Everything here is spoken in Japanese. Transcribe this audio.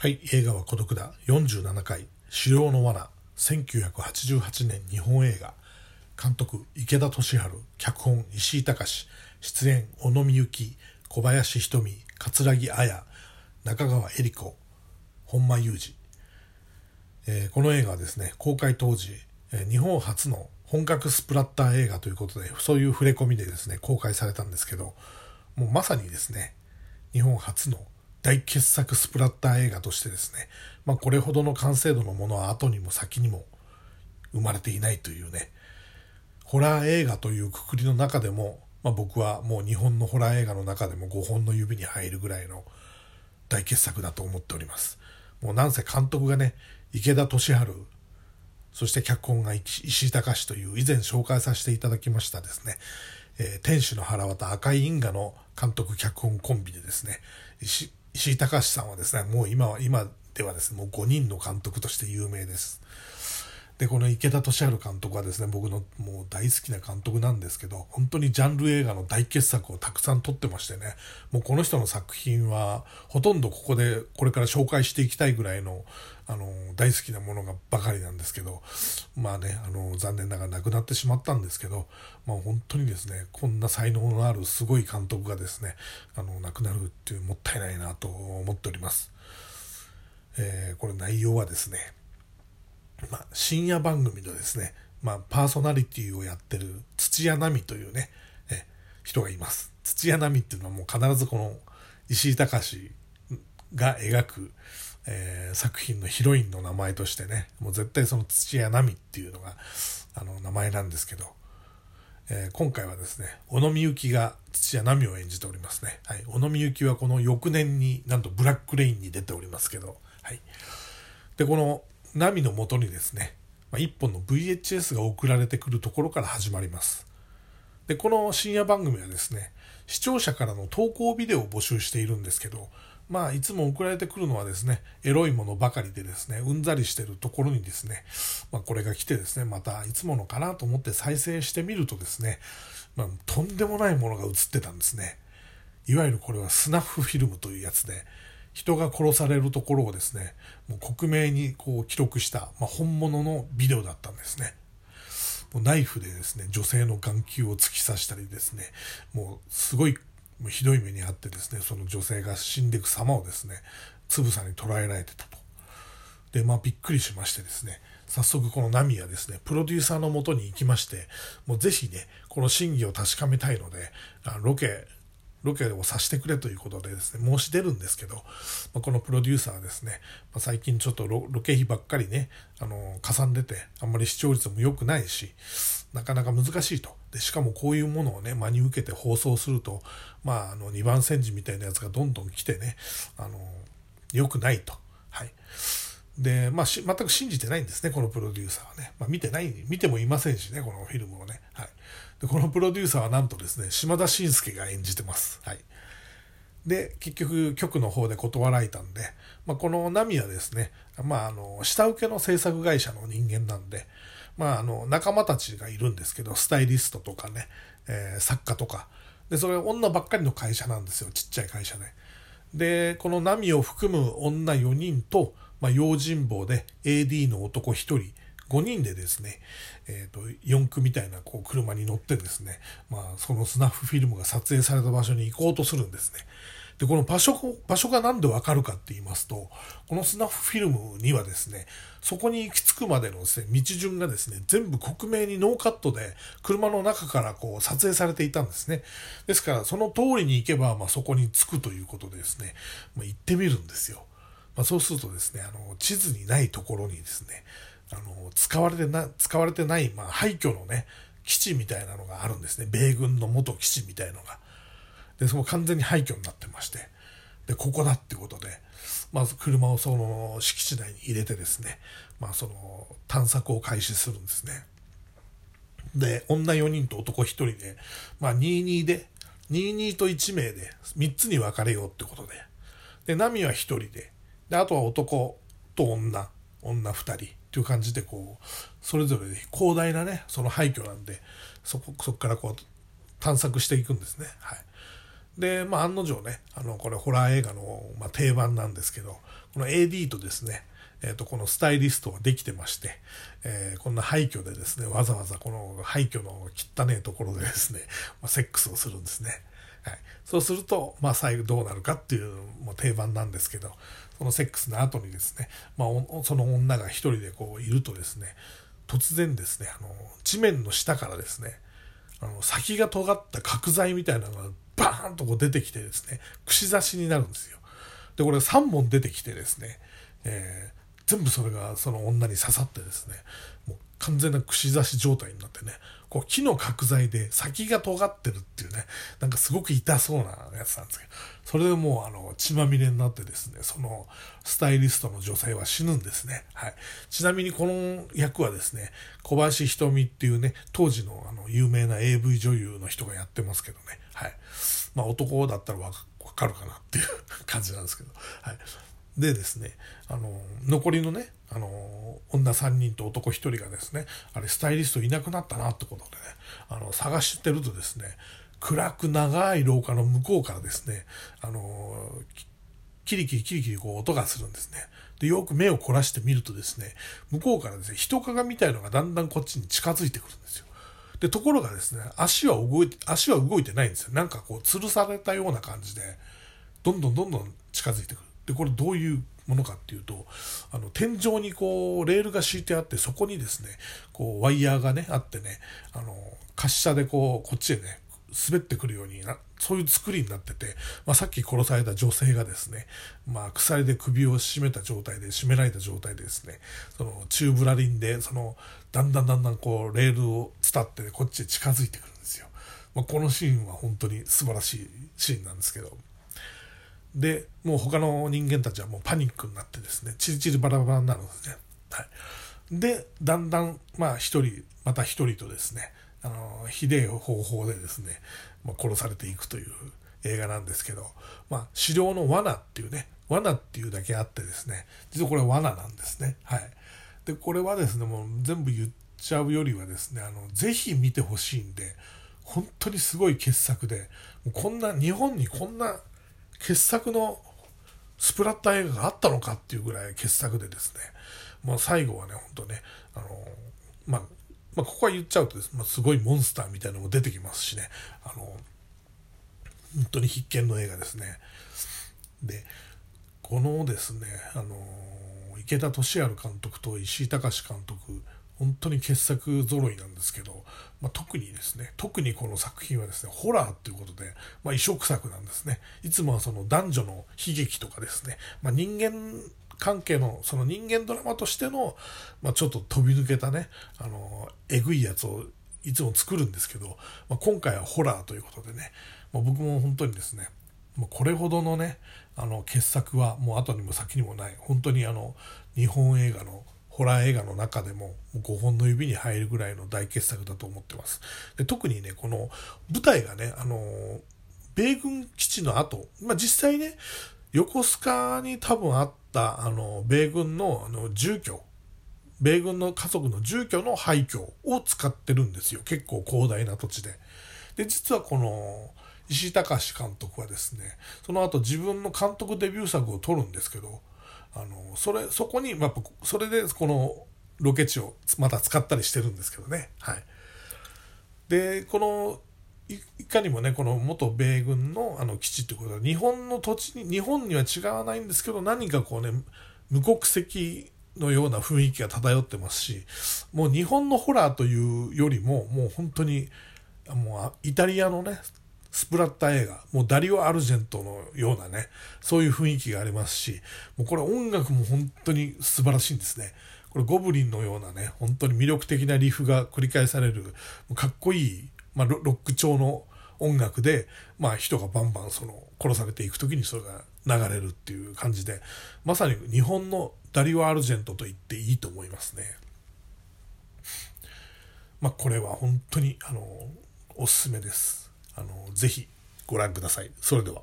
はい、映画は孤独だ。47回、狩猟の罠、1988年日本映画。監督、池田敏治、脚本、石井隆、出演、小野美幸、小林瞳、桂木彩、中川恵理子、本間裕二。えーこの映画はですね、公開当時、えー日本初の本格スプラッター映画ということで、そういう触れ込みでですね、公開されたんですけど、もうまさにですね、日本初の大傑作スプラッター映画としてですね、まあこれほどの完成度のものは後にも先にも生まれていないというね、ホラー映画というくくりの中でも、まあ、僕はもう日本のホラー映画の中でも5本の指に入るぐらいの大傑作だと思っております。もうなんせ監督がね、池田敏治、そして脚本が石井隆という以前紹介させていただきましたですね、えー天使の腹渡赤い因果の監督脚本コンビでですね、石井隆さんはですね、もう今は、今ではですね、もう5人の監督として有名です。で、この池田敏治監督はですね、僕のもう大好きな監督なんですけど、本当にジャンル映画の大傑作をたくさん撮ってましてね、もうこの人の作品は、ほとんどここでこれから紹介していきたいぐらいの、あの、大好きなものがばかりなんですけど、まあね、あの、残念ながら亡くなってしまったんですけど、まあ本当にですね、こんな才能のあるすごい監督がですね、あの、亡くなるっていうもったいないなと思っております。えーこれ内容はですね、まあ、深夜番組のですね、まあ、パーソナリティをやってる土屋奈美というね、え人がいます。土屋奈美っていうのはもう必ずこの石井隆が描く、えー作品のヒロインの名前としてね、もう絶対その土屋奈美っていうのが、あの、名前なんですけど、えー今回はですね、小野美幸が土屋奈美を演じておりますね。はい。小野美幸はこの翌年になんとブラックレインに出ておりますけど、はい。で、このナミのもとにですね、まあ、一本の VHS が送られてくるところから始まります。で、この深夜番組はですね、視聴者からの投稿ビデオを募集しているんですけど、まあ、いつも送られてくるのはですね、エロいものばかりでですね、うんざりしてるところにですね、まあ、これが来てですね、またいつものかなと思って再生してみるとですね、まあ、とんでもないものが映ってたんですね。いわゆるこれはスナッフフィルムというやつで、人が殺されるところをですね、もう克明にこう記録した、まあ、本物のビデオだったんですね。もうナイフでですね、女性の眼球を突き刺したりですね、もうすごいもうひどい目にあってですね、その女性が死んでいく様をですね、つぶさに捉えられてたと。で、まあびっくりしましてですね、早速このナミはですね、プロデューサーのもとに行きまして、もうぜひね、この真偽を確かめたいので、ロケ、ロケをさせてくれということでですね、申し出るんですけど、まあ、このプロデューサーはですね、まあ、最近ちょっとロケ費ばっかりね、あの、かさんでて、あんまり視聴率も良くないし、なかなか難しいと。で、しかもこういうものをね、真に受けて放送すると、まあ、あの、二番煎じみたいなやつがどんどん来てね、あの、良くないと。はい。で、まあ、全く信じてないんですね、このプロデューサーはね。まあ、見てない、見てもいませんしね、このフィルムをね。はい。で、このプロデューサーはなんとですね、島田紳介が演じてます。はい。で、結局、局の方で断られたんで、まあ、このナミはですね、まあ、あの、下請けの制作会社の人間なんで、まあ、あの、仲間たちがいるんですけど、スタイリストとかね、えー作家とか。で、それ女ばっかりの会社なんですよ、ちっちゃい会社で。で、このナミを含む女4人と、まあ、用心棒で AD の男1人、5人でですね、えっ、と、四駆みたいなこう車に乗ってですね、まあ、そのスナッフフィルムが撮影された場所に行こうとするんですね。で、この場所、場所がなんでわかるかって言いますと、このスナッフフィルムにはですね、そこに行き着くまでのですね、道順がですね、全部克明にノーカットで車の中からこう撮影されていたんですね。ですから、その通りに行けば、まあそこに着くということでですね、まあ、行ってみるんですよ。まあ、そうするとですね、あの、地図にないところにですね、あの、使われてな、使われてない、まあ、廃墟のね、基地みたいなのがあるんですね。米軍の元基地みたいのが。で、その完全に廃墟になってまして、で、ここだってことで、まず車をその敷地内に入れてですね、まあその探索を開始するんですね。で、女4人と男1人で、まあ22で、22と1名で3つに分かれようってことで、で、ナミは1人で、で、あとは男と女、女2人ていう感じでこう、それぞれ広大なね、その廃墟なんで、そこ、そこからこう、探索していくんですね。はい。で、まあ、案の定ね、あの、これホラー映画の、まあ、定番なんですけど、この AD とですね、え、ー、と、このスタイリストができてまして、えー、こんな廃墟でですね、わざわざこの廃墟の汚ねえところでですね、まあ、セックスをするんですね。はい。そうすると、まあ、最後どうなるかっていう、も定番なんですけど、そのセックスの後にですね、まあ、その女が一人でこういるとですね、突然ですね、あの、地面の下からですね、あの、先が尖った角材みたいなのがバーンとこう出てきてですね、串刺しになるんですよ。で、これ3本出てきてですね、えー、全部それがその女に刺さってですね、もう完全な串刺し状態になってね、こう木の角材で先が尖ってるっていうね、なんかすごく痛そうなやつなんですけど、それでもうあの血まみれになってですね、そのスタイリストの女性は死ぬんですね。はい。ちなみにこの役はですね、小林瞳っていうね、当時のあの有名な AV 女優の人がやってますけどね、はい。まあ男だったらわかるかなっていう感じなんですけど、はい。でですね、あの、残りのね、あの、女3人と男1人がですね、あれスタイリストいなくなったなってことでね、あの、探してるとですね、暗く長い廊下の向こうからですね、あの、キリキリキリキリこう音がするんですね。で、よく目を凝らしてみるとですね、向こうからですね、人影みたいのがだんだんこっちに近づいてくるんですよ。で、ところがですね、足は動いて、足は動いてないんですよ。なんかこう、吊るされたような感じで、どんどんどんどん近づいてくる。で、これどういうものかっていうと、あの、天井にこう、レールが敷いてあって、そこにですね、こう、ワイヤーがね、あってね、あの、滑車でこう、こっちへね、滑ってくるようにな、そういう作りになってて、まあ、さっき殺された女性がですね、まあ、鎖で首を絞めた状態で、絞められた状態でですね、その、チューブラリンで、その、だんだんだんだんこう、レールを伝って、こっちへ近づいてくるんですよ。まあ、このシーンは本当に素晴らしいシーンなんですけど、で、もう他の人間たちはもうパニックになってですね、チリチリバラバラになるんですね。はい。で、だんだん、まあ一人、また一人とですね、あの、ひでえ方法でですね、まあ、殺されていくという映画なんですけど、まあ、狩猟の罠っていうね、罠っていうだけあってですね、実はこれ罠なんですね。はい。で、これはですね、もう全部言っちゃうよりはですね、あの、ぜひ見てほしいんで、本当にすごい傑作で、もうこんな、日本にこんな傑作のスプラッター映画があったのかっていうぐらい傑作でですね、まあ、最後はね、本当ね、あの、まあ、まあ、ここは言っちゃうとです、まあ、すごいモンスターみたいなのも出てきますしね、あの、本当に必見の映画ですね。で、このですね、あの、池田敏治監督と石井隆監督、本当に傑作揃いなんですけど、まあ、特にですね、特にこの作品はですね、ホラーということで、まあ、異色作なんですね。いつもはその男女の悲劇とかですね、まあ、人間関係の、その人間ドラマとしての、まあ、ちょっと飛び抜けたね、あの、えぐいやつをいつも作るんですけど、まあ、今回はホラーということでね、まあ、僕も本当にですね、もうこれほどのね、あの、傑作はもう後にも先にもない、本当にあの、日本映画のホラー映画の中でも5本の指に入るぐらいの大傑作だと思ってます。で特にね、この舞台がね、あの、米軍基地の後、まあ、実際ね、横須賀に多分あった、あの、米軍のあの住居、米軍の家族の住居の廃墟を使ってるんですよ。結構広大な土地で。で、実はこの、石井隆監督はですね、その後自分の監督デビュー作を撮るんですけど、あのそれそこに、まあ、それでこのロケ地をまた使ったりしてるんですけどね。はい、でこのいかにもねこの元米軍のあの基地ってことは日本の土地に日本には違わないんですけど何かこうね無国籍のような雰囲気が漂ってますしもう日本のホラーというよりももう本当にもうイタリアのねスプラッタ映画、もうダリオ・アルジェントのようなね、そういう雰囲気がありますし、もうこれ音楽も本当に素晴らしいんですね。これゴブリンのようなね、本当に魅力的なリフが繰り返される、かっこいい、まあ、ロック調の音楽で、まあ人がバンバンその殺されていく時にそれが流れるっていう感じで、まさに日本のダリオ・アルジェントと言っていいと思いますね。まあこれは本当にあの、おすすめです。あの、ぜひご覧ください。それでは。